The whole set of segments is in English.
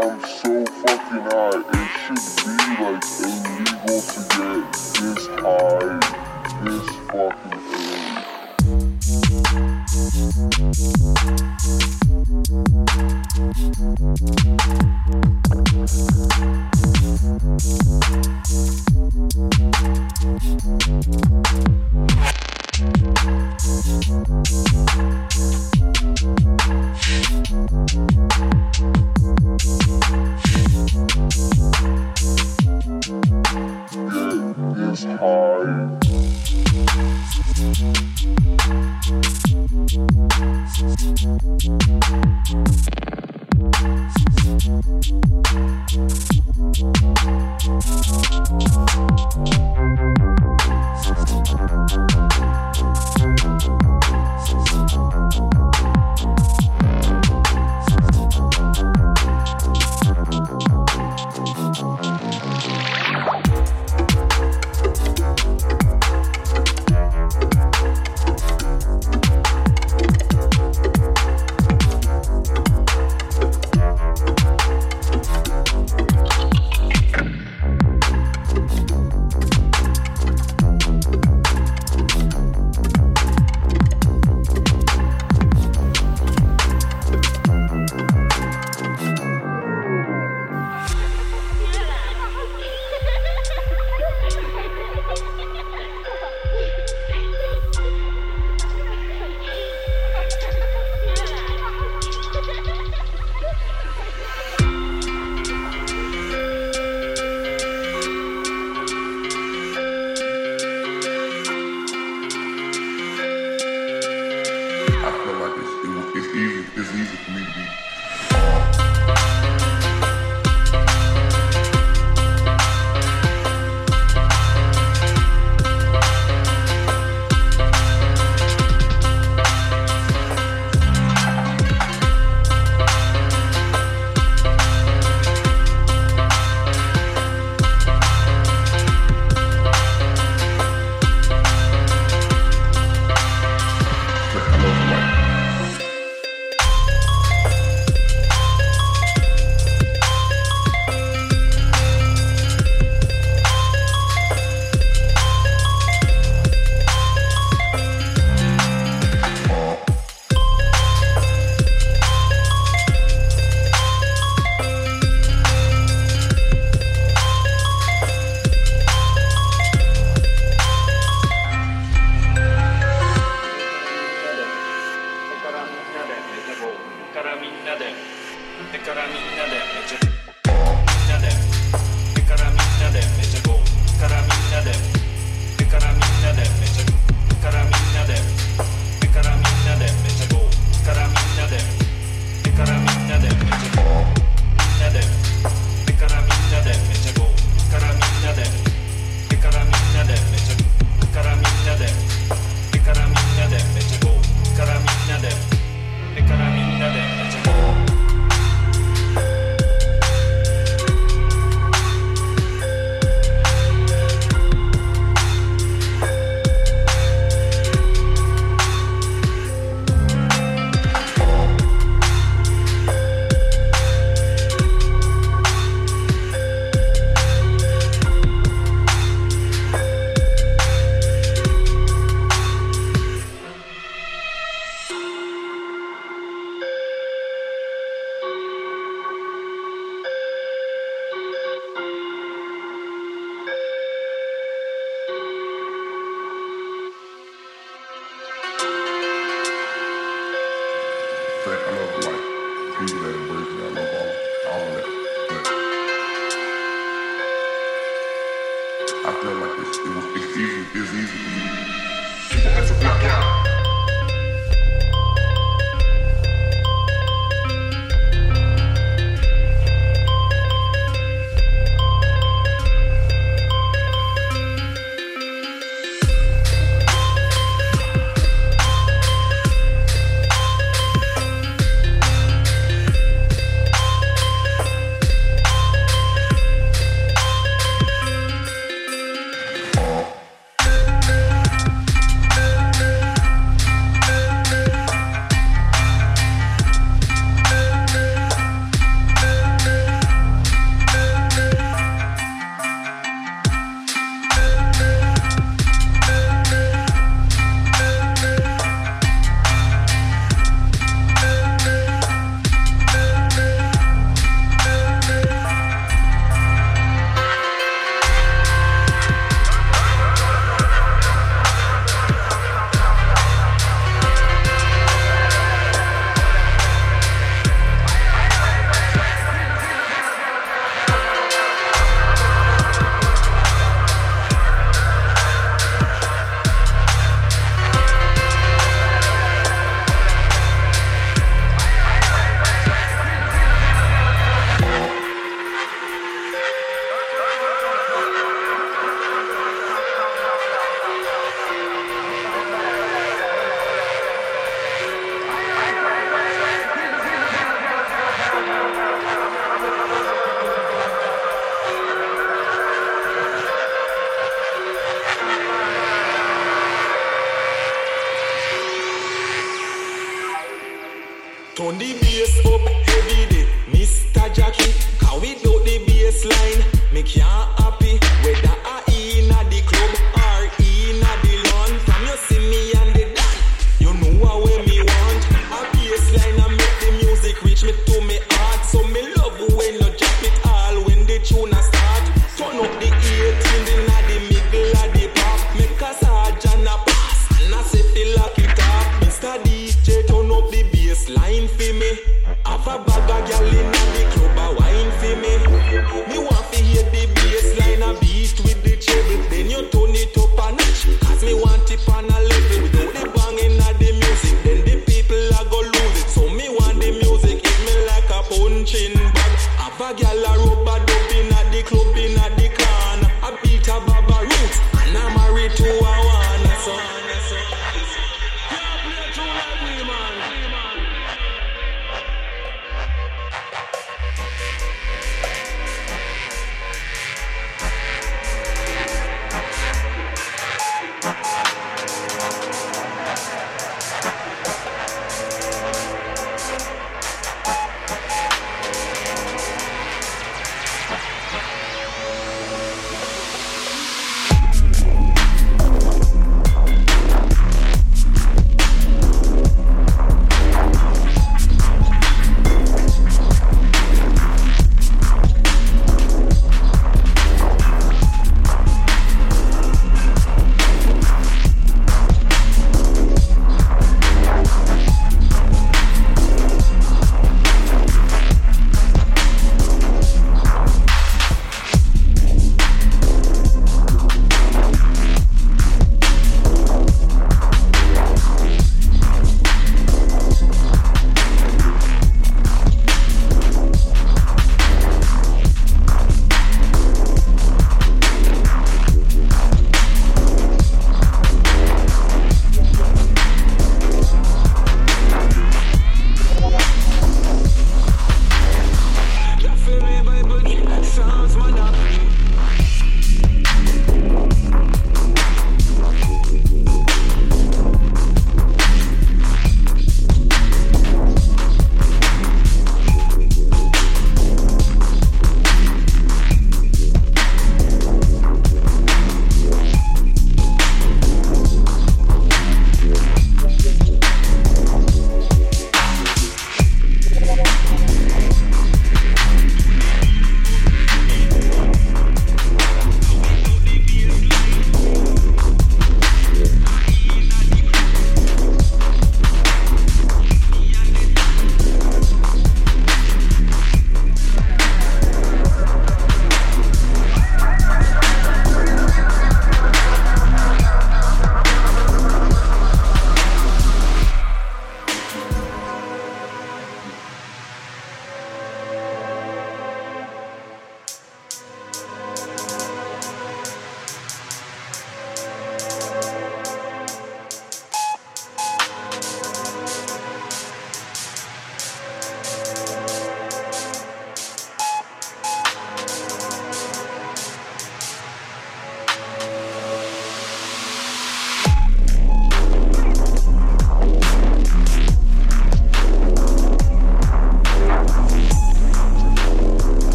I'm so fucking high. It should be like illegal to get this high, this fucking early. Is high. Thank you.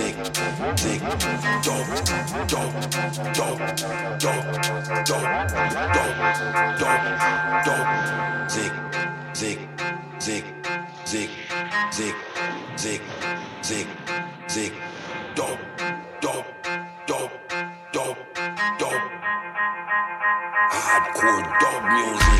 tick, tick, dope, dope, dope, dope, dope, dope, dope, dope, zig, zig, zig, zig, zig, zig, zig, zig, dope, dope, dope, dope, dope, hardcore dope music.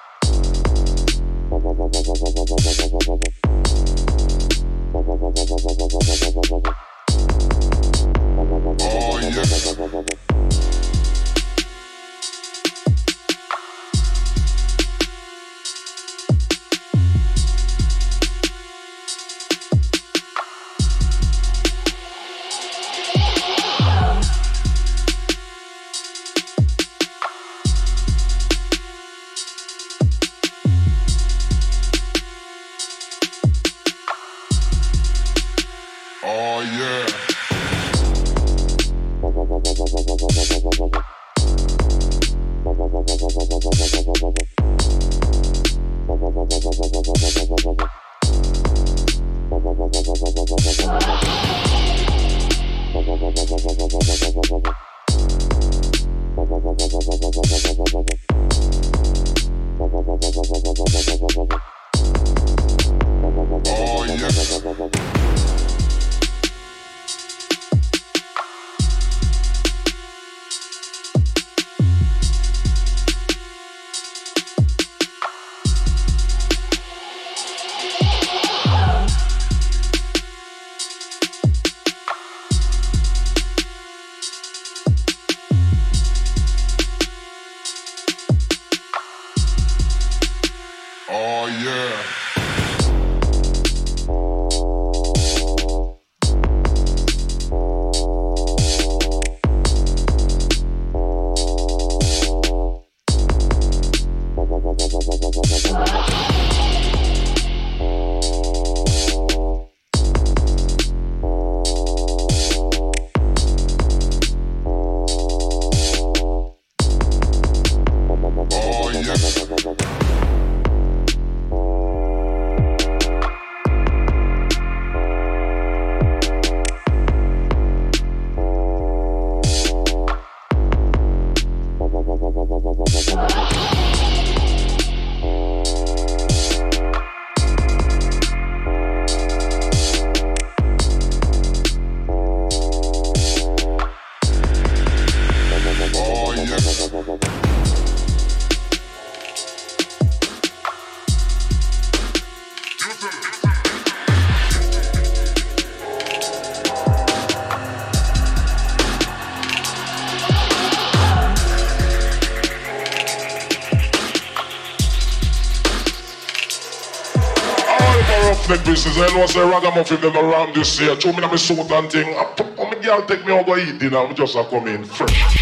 business. I know say ragamuffin them around this year. Show me na me suit and thing. Oh, my girl take me over eat. I'm just a come fresh.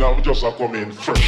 now, I'm just a coming fresh.